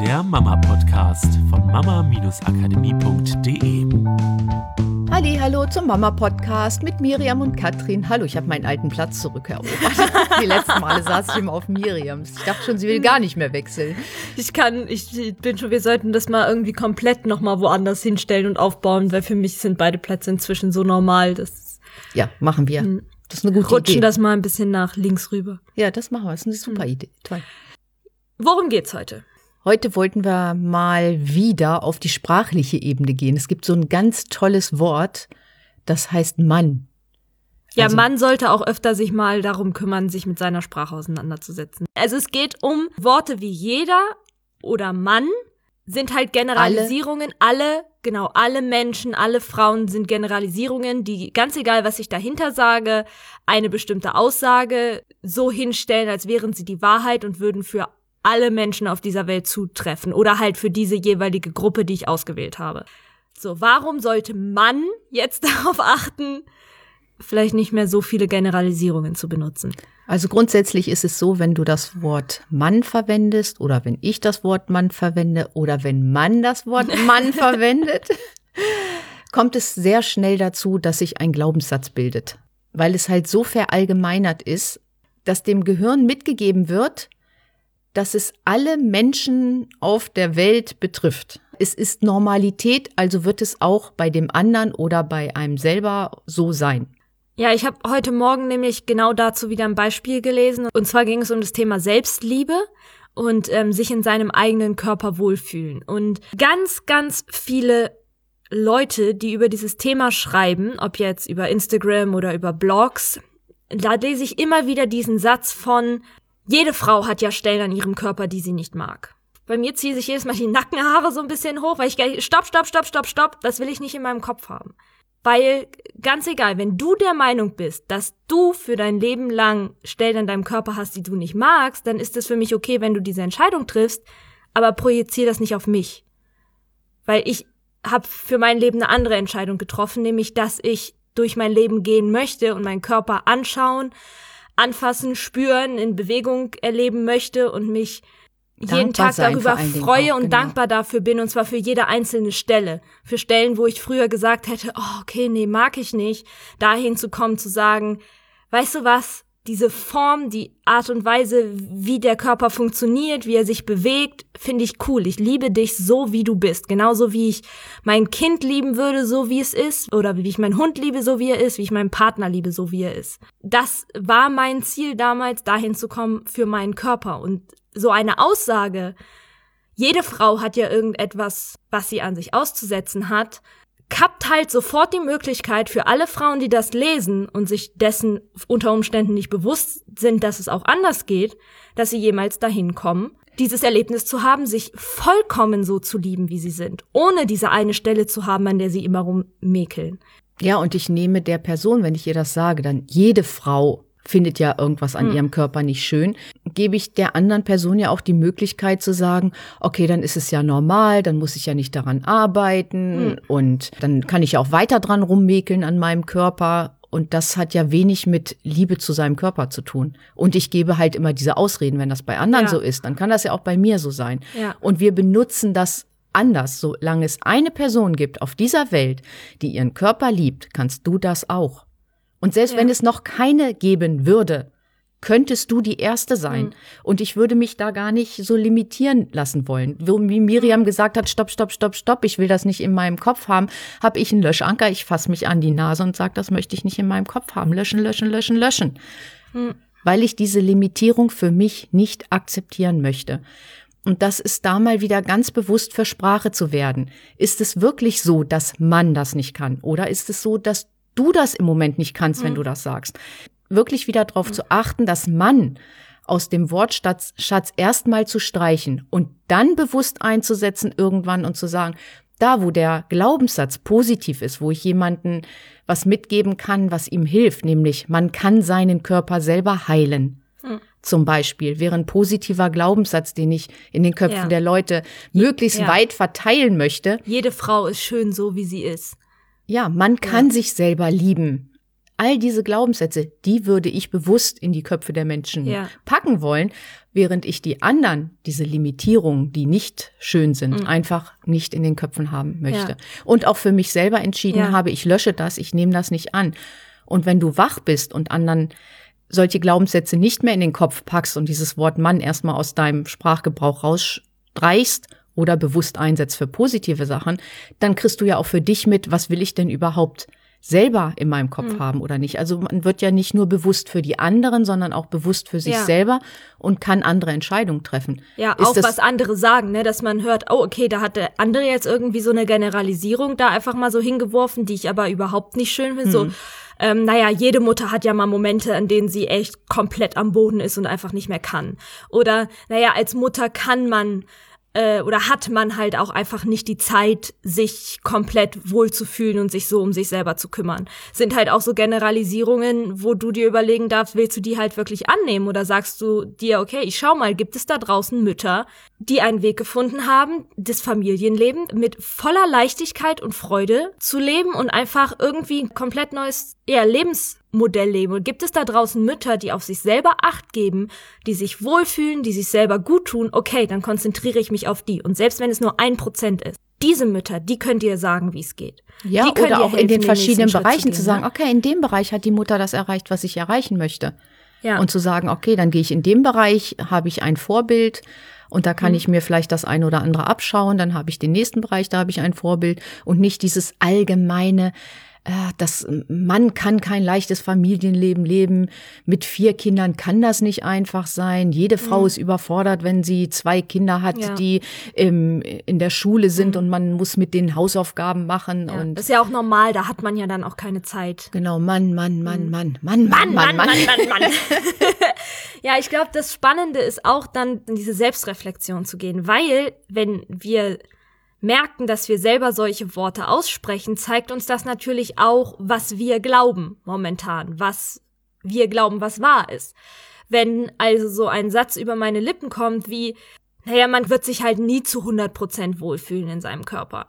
der Mama-Podcast von mama-akademie.de. Halli, hallo zum Mama-Podcast mit Miriam und Katrin. Hallo, ich habe meinen alten Platz zurückerobert. Die letzten Male saß ich immer auf Miriams. Ich dachte schon, sie will gar nicht mehr wechseln. Ich kann, ich bin schon, wir sollten das mal irgendwie komplett nochmal woanders hinstellen und aufbauen, weil für mich sind beide Plätze inzwischen so normal, dass. Ja, machen wir. Hm. Das ist eine gute Rutschen Idee. das mal ein bisschen nach links rüber. Ja, das machen wir. Das ist eine super Hm. Idee. Toll. Worum geht's heute? Heute wollten wir mal wieder auf die sprachliche Ebene gehen. Es gibt so ein ganz tolles Wort, das heißt Mann. Ja, Also- man sollte auch öfter sich mal darum kümmern, sich mit seiner Sprache auseinanderzusetzen. Also es geht um Worte wie jeder oder Mann sind halt Generalisierungen. Alle, genau, alle Menschen, alle Frauen sind Generalisierungen, die ganz egal, was ich dahinter sage, eine bestimmte Aussage so hinstellen, als wären sie die Wahrheit und würden für alle Menschen auf dieser Welt zutreffen oder halt für diese jeweilige Gruppe, die ich ausgewählt habe. So, warum sollte man jetzt darauf achten, vielleicht nicht mehr so viele Generalisierungen zu benutzen. Also grundsätzlich ist es so, wenn du das Wort Mann verwendest oder wenn ich das Wort Mann verwende oder wenn Mann das Wort Mann verwendet, kommt es sehr schnell dazu, dass sich ein Glaubenssatz bildet, weil es halt so verallgemeinert ist, dass dem Gehirn mitgegeben wird, dass es alle Menschen auf der Welt betrifft. Es ist Normalität, also wird es auch bei dem anderen oder bei einem selber so sein. Ja, ich habe heute Morgen nämlich genau dazu wieder ein Beispiel gelesen. Und zwar ging es um das Thema Selbstliebe und ähm, sich in seinem eigenen Körper wohlfühlen. Und ganz, ganz viele Leute, die über dieses Thema schreiben, ob jetzt über Instagram oder über Blogs, da lese ich immer wieder diesen Satz von, jede Frau hat ja Stellen an ihrem Körper, die sie nicht mag. Bei mir ziehen sich jedes Mal die Nackenhaare so ein bisschen hoch, weil ich gleich, stopp, stopp, stopp, stopp, stopp, das will ich nicht in meinem Kopf haben. Weil, ganz egal, wenn du der Meinung bist, dass du für dein Leben lang Stellen an deinem Körper hast, die du nicht magst, dann ist es für mich okay, wenn du diese Entscheidung triffst, aber projizier das nicht auf mich. Weil ich habe für mein Leben eine andere Entscheidung getroffen, nämlich dass ich durch mein Leben gehen möchte und meinen Körper anschauen, anfassen, spüren, in Bewegung erleben möchte und mich jeden Dankbar Tag sein darüber freue auch, und genau. dankbar dafür bin und zwar für jede einzelne Stelle. Für Stellen, wo ich früher gesagt hätte, oh, okay, nee, mag ich nicht, dahin zu kommen, zu sagen, weißt du was, diese Form, die Art und Weise, wie der Körper funktioniert, wie er sich bewegt, finde ich cool. Ich liebe dich so, wie du bist. Genauso wie ich mein Kind lieben würde, so wie es ist. Oder wie ich meinen Hund liebe, so wie er ist. Wie ich meinen Partner liebe, so wie er ist. Das war mein Ziel damals, dahin zu kommen für meinen Körper. Und so eine Aussage, jede Frau hat ja irgendetwas, was sie an sich auszusetzen hat, kappt halt sofort die Möglichkeit für alle Frauen, die das lesen und sich dessen unter Umständen nicht bewusst sind, dass es auch anders geht, dass sie jemals dahin kommen, dieses Erlebnis zu haben, sich vollkommen so zu lieben, wie sie sind, ohne diese eine Stelle zu haben, an der sie immer rummäkeln. Ja, und ich nehme der Person, wenn ich ihr das sage, dann jede Frau findet ja irgendwas an ihrem Körper nicht schön, gebe ich der anderen Person ja auch die Möglichkeit zu sagen, okay, dann ist es ja normal, dann muss ich ja nicht daran arbeiten und dann kann ich ja auch weiter dran rummäkeln an meinem Körper. Und das hat ja wenig mit Liebe zu seinem Körper zu tun. Und ich gebe halt immer diese Ausreden, wenn das bei anderen Ja. so ist, dann kann das ja auch bei mir so sein. Ja. Und wir benutzen das anders. Solange es eine Person gibt auf dieser Welt, die ihren Körper liebt, kannst du das auch. Und selbst Ja. wenn es noch keine geben würde, könntest du die Erste sein. Und ich würde mich da gar nicht so limitieren lassen wollen. Wo- Wie Miriam gesagt hat, stopp, stopp, stopp, stopp, ich will das nicht in meinem Kopf haben, habe ich einen Löschanker, ich fasse mich an die Nase und sage, das möchte ich nicht in meinem Kopf haben. Löschen, löschen, löschen, löschen. Weil ich diese Limitierung für mich nicht akzeptieren möchte. Und das ist da mal wieder ganz bewusst für Sprache zu werden. Ist es wirklich so, dass man das nicht kann? Oder ist es so, dass du das im Moment nicht kannst, wenn du das sagst? Wirklich wieder darauf zu achten, dass Mann aus dem Wortschatz Schatz erstmal zu streichen und dann bewusst einzusetzen irgendwann und zu sagen, da wo der Glaubenssatz positiv ist, wo ich jemanden was mitgeben kann, was ihm hilft, nämlich man kann seinen Körper selber heilen. Zum Beispiel wäre ein positiver Glaubenssatz, den ich in den Köpfen Ja. der Leute möglichst Ja. weit verteilen möchte. Jede Frau ist schön so, wie sie ist. Ja, man kann sich selber lieben. All diese Glaubenssätze, die würde ich bewusst in die Köpfe der Menschen Ja. packen wollen, während ich die anderen, diese Limitierungen, die nicht schön sind, Mhm. einfach nicht in den Köpfen haben möchte. Ja. Und auch für mich selber entschieden Ja. habe, ich lösche das, ich nehme das nicht an. Und wenn du wach bist und anderen solche Glaubenssätze nicht mehr in den Kopf packst und dieses Wort Mann erstmal aus deinem Sprachgebrauch rausstreichst oder bewusst einsetzt für positive Sachen, dann kriegst du ja auch für dich mit, was will ich denn überhaupt selber in meinem Kopf Hm. haben oder nicht. Also man wird ja nicht nur bewusst für die anderen, sondern auch bewusst für sich Ja. selber und kann andere Entscheidungen treffen. Ja, Ist auch was andere sagen, ne, dass man hört, oh, okay, da hat der andere jetzt irgendwie so eine Generalisierung da einfach mal so hingeworfen, die ich aber überhaupt nicht schön finde. Hm. So, ähm, naja, jede Mutter hat ja mal Momente, an denen sie echt komplett am Boden ist und einfach nicht mehr kann. Oder, naja, als Mutter kann man äh, oder hat man halt auch einfach nicht die Zeit, sich komplett wohlzufühlen und sich so um sich selber zu kümmern. Sind halt auch so Generalisierungen, wo du dir überlegen darfst, willst du die halt wirklich annehmen oder sagst du dir, okay, ich schau mal, gibt es da draußen Mütter, die einen Weg gefunden haben, das Familienleben mit voller Leichtigkeit und Freude zu leben und einfach irgendwie ein komplett neues ja, Lebensmodell leben. Und gibt es da draußen Mütter, die auf sich selber Acht geben, die sich wohlfühlen, die sich selber gut tun? Okay, dann konzentriere ich mich auf die. Und selbst wenn es nur ein Prozent ist, diese Mütter, die könnt ihr sagen, wie es geht. Ja, die können oder auch in helfen, den nächsten verschiedenen Bereichen zu, gehen, sagen, ne? okay, in dem Bereich hat die Mutter das erreicht, was ich erreichen möchte. Ja. Und zu sagen, okay, dann gehe ich in dem Bereich, habe ich ein Vorbild und da kann Mhm. ich mir vielleicht das eine oder andere abschauen, dann habe ich den nächsten Bereich, da habe ich ein Vorbild und nicht dieses allgemeine, Ah, das Mann kann kein leichtes Familienleben leben. Mit vier Kindern kann das nicht einfach sein. Jede Frau mhm. ist überfordert, wenn sie zwei Kinder hat, ja. die im, in der Schule sind mhm. und man muss mit den Hausaufgaben machen. Ja. Und das ist ja auch normal, da hat man ja dann auch keine Zeit. Genau, Mann, Mann, Mann, mhm. Mann, Mann, Mann, Mann, Mann, Mann, Mann, Mann. Mann. ja, ich glaube, das Spannende ist auch dann, in diese Selbstreflexion zu gehen, weil wenn wir merken, dass wir selber solche Worte aussprechen, zeigt uns das natürlich auch, was wir glauben momentan, was wir glauben, was wahr ist. Wenn also so ein Satz über meine Lippen kommt wie, naja, man wird sich halt nie zu 100% wohlfühlen in seinem Körper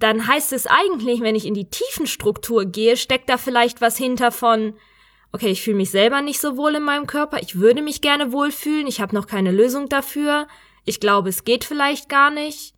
dann heißt es eigentlich, wenn ich in die Tiefenstruktur gehe, steckt da vielleicht was hinter von, okay, ich fühle mich selber nicht so wohl in meinem Körper, ich würde mich gerne wohlfühlen, ich habe noch keine Lösung dafür, ich glaube, es geht vielleicht gar nicht.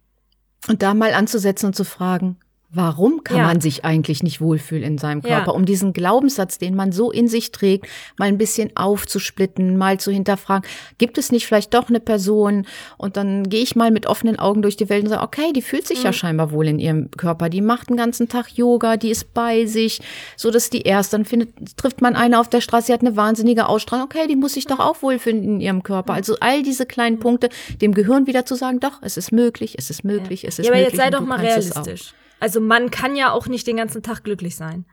Und da mal anzusetzen und zu fragen, warum kann Ja. man sich eigentlich nicht wohlfühlen in seinem Ja. Körper? Um diesen Glaubenssatz, den man so in sich trägt, mal ein bisschen aufzusplitten, mal zu hinterfragen, gibt es nicht vielleicht doch eine Person? Und dann gehe ich mal mit offenen Augen durch die Welt und sage, okay, die fühlt sich Mhm. ja scheinbar wohl in ihrem Körper, die macht den ganzen Tag Yoga, die ist bei sich, so dass die erst, dann findet, trifft man eine auf der Straße, die hat eine wahnsinnige Ausstrahlung, okay, die muss sich doch auch wohlfühlen in ihrem Körper. Also all diese kleinen Punkte, dem Gehirn wieder zu sagen, doch, es ist möglich, es ist möglich, es ist ja, aber möglich. jetzt sei doch mal realistisch. Also man kann ja auch nicht den ganzen Tag glücklich sein.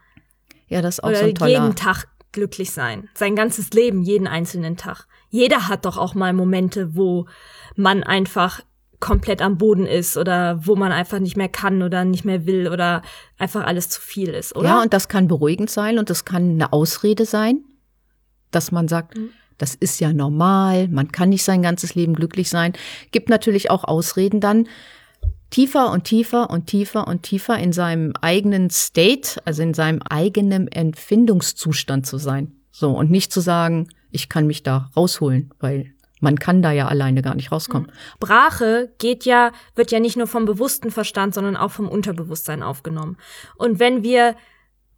Ja, das ist auch Oder so ein toller. jeden Tag glücklich sein. Sein ganzes Leben, jeden einzelnen Tag. Jeder hat doch auch mal Momente, wo man einfach komplett am Boden ist oder wo man einfach nicht mehr kann oder nicht mehr will oder einfach alles zu viel ist, oder? Ja, und das kann beruhigend sein und das kann eine Ausrede sein, dass man sagt, Mhm. das ist ja normal, man kann nicht sein ganzes Leben glücklich sein. Gibt natürlich auch Ausreden dann, tiefer und tiefer und tiefer und tiefer in seinem eigenen State, also in seinem eigenen Empfindungszustand zu sein. So, und nicht zu sagen, ich kann mich da rausholen, weil man kann da ja alleine gar nicht rauskommen. Sprache geht ja, wird ja nicht nur vom bewussten Verstand, sondern auch vom Unterbewusstsein aufgenommen. Und wenn wir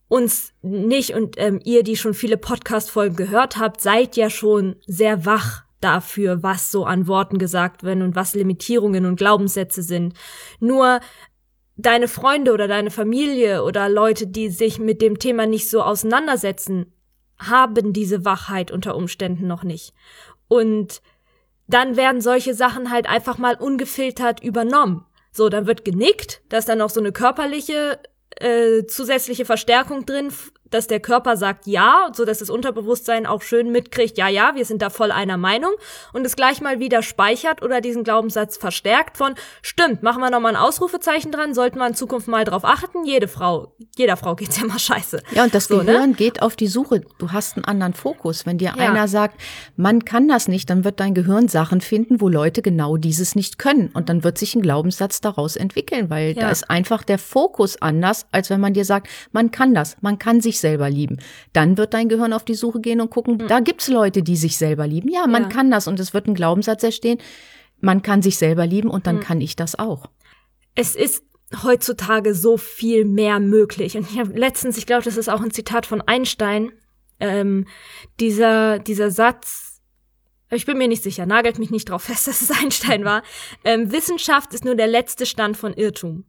uns nicht und ähm, ihr, die schon viele Podcast-Folgen gehört habt, seid ja schon sehr wach dafür, was so an Worten gesagt werden und was Limitierungen und Glaubenssätze sind. Nur deine Freunde oder deine Familie oder Leute, die sich mit dem Thema nicht so auseinandersetzen, haben diese Wachheit unter Umständen noch nicht. Und dann werden solche Sachen halt einfach mal ungefiltert übernommen. So, dann wird genickt, da dann noch so eine körperliche äh, zusätzliche Verstärkung drin, dass der Körper sagt ja, so dass das Unterbewusstsein auch schön mitkriegt, ja, ja, wir sind da voll einer Meinung und es gleich mal wieder speichert oder diesen Glaubenssatz verstärkt von, stimmt, machen wir nochmal ein Ausrufezeichen dran, sollten wir in Zukunft mal drauf achten, jede Frau, jeder Frau geht's ja mal scheiße. Ja, und das So, ne? Gehirn geht auf die Suche. Du hast einen anderen Fokus. Wenn dir Ja. einer sagt, man kann das nicht, dann wird dein Gehirn Sachen finden, wo Leute genau dieses nicht können. Und dann wird sich ein Glaubenssatz daraus entwickeln, weil Ja. da ist einfach der Fokus anders, als wenn man dir sagt, man kann das. Man kann sich selber lieben. Dann wird dein Gehirn auf die Suche gehen und gucken, da gibt's Leute, die sich selber lieben. Ja, man Ja. kann das und es wird ein Glaubenssatz entstehen. Man kann sich selber lieben und dann kann ich das auch. es ist heutzutage so viel mehr möglich. Und ich habe letztens, ich glaube, das ist auch ein Zitat von Einstein, ähm, dieser, dieser Satz, ich bin mir nicht sicher, nagelt mich nicht drauf fest, dass es Einstein war. Ähm, Wissenschaft ist nur der letzte Stand von Irrtum.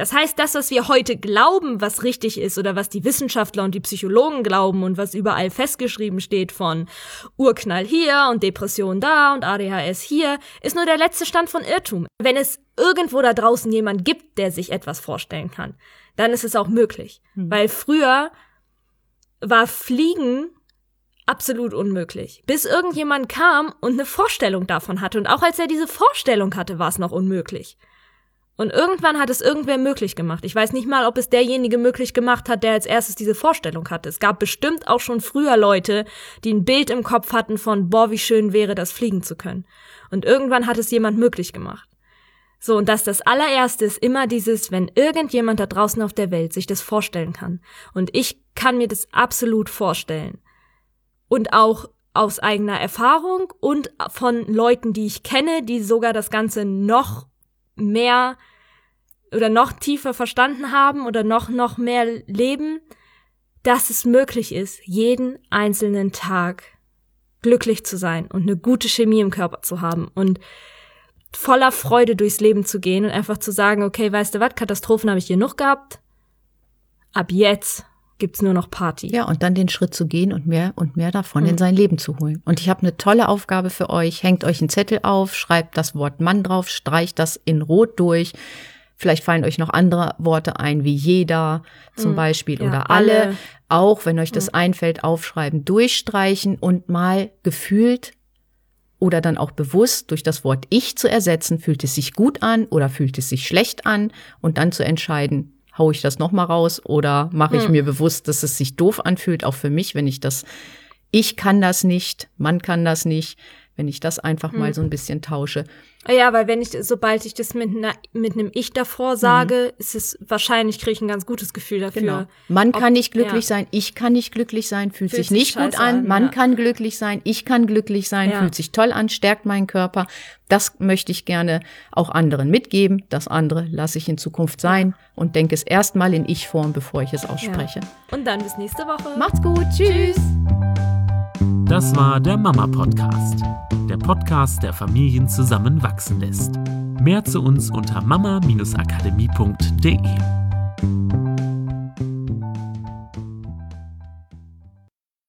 Das heißt, das, was wir heute glauben, was richtig ist oder was die Wissenschaftler und die Psychologen glauben und was überall festgeschrieben steht von Urknall hier und Depression da und ADHS hier, ist nur der letzte Stand von Irrtum. Wenn es irgendwo da draußen jemand gibt, der sich etwas vorstellen kann, dann ist es auch möglich. Weil früher war Fliegen absolut unmöglich. Bis irgendjemand kam und eine Vorstellung davon hatte. Und auch als er diese Vorstellung hatte, war es noch unmöglich. Und irgendwann hat es irgendwer möglich gemacht. Ich weiß nicht mal, ob es derjenige möglich gemacht hat, der als erstes diese Vorstellung hatte. Es gab bestimmt auch schon früher Leute, die ein Bild im Kopf hatten von, boah, wie schön wäre das fliegen zu können. Und irgendwann hat es jemand möglich gemacht. So, und dass das allererste ist immer dieses, wenn irgendjemand da draußen auf der Welt sich das vorstellen kann. Und ich kann mir das absolut vorstellen. Und auch aus eigener Erfahrung und von Leuten, die ich kenne, die sogar das Ganze noch mehr oder noch tiefer verstanden haben oder noch, noch mehr leben, dass es möglich ist, jeden einzelnen Tag glücklich zu sein und eine gute Chemie im Körper zu haben und voller Freude durchs Leben zu gehen und einfach zu sagen, okay, weißt du was, Katastrophen habe ich genug gehabt. Ab jetzt gibt's nur noch Party. Ja, und dann den Schritt zu gehen und mehr und mehr davon in sein Leben zu holen. Und ich habe eine tolle Aufgabe für euch. Hängt euch einen Zettel auf, schreibt das Wort Mann drauf, streicht das in Rot durch. Vielleicht fallen euch noch andere Worte ein, wie jeder zum Beispiel Ja, oder alle. alle. Auch wenn euch das einfällt, aufschreiben, durchstreichen und mal gefühlt oder dann auch bewusst durch das Wort ich zu ersetzen, fühlt es sich gut an oder fühlt es sich schlecht an und dann zu entscheiden, hau ich das noch mal raus oder mache ich mir bewusst, dass es sich doof anfühlt, auch für mich, wenn ich das ich kann das nicht, man kann das nicht, wenn ich das einfach mal so ein bisschen tausche. Ja, weil wenn ich, sobald ich das mit, einer, mit einem Ich davor sage, ist es wahrscheinlich, kriege ich ein ganz gutes Gefühl dafür. Genau. Man Ob- kann nicht glücklich ja. sein, ich kann nicht glücklich sein, fühlt, Fühlt sich nicht gut an. an, Man ja. kann glücklich sein, ich kann glücklich sein, Ja. fühlt sich toll an, stärkt meinen Körper. Das möchte ich gerne auch anderen mitgeben. Das andere lasse ich in Zukunft sein und denke es erstmal in Ich-Form, bevor ich es ausspreche. Und dann bis nächste Woche. Macht's gut, tschüss. Das war der Mama Podcast. Der Podcast, der Familien zusammenwachsen lässt. Mehr zu uns unter mama-akademie.de.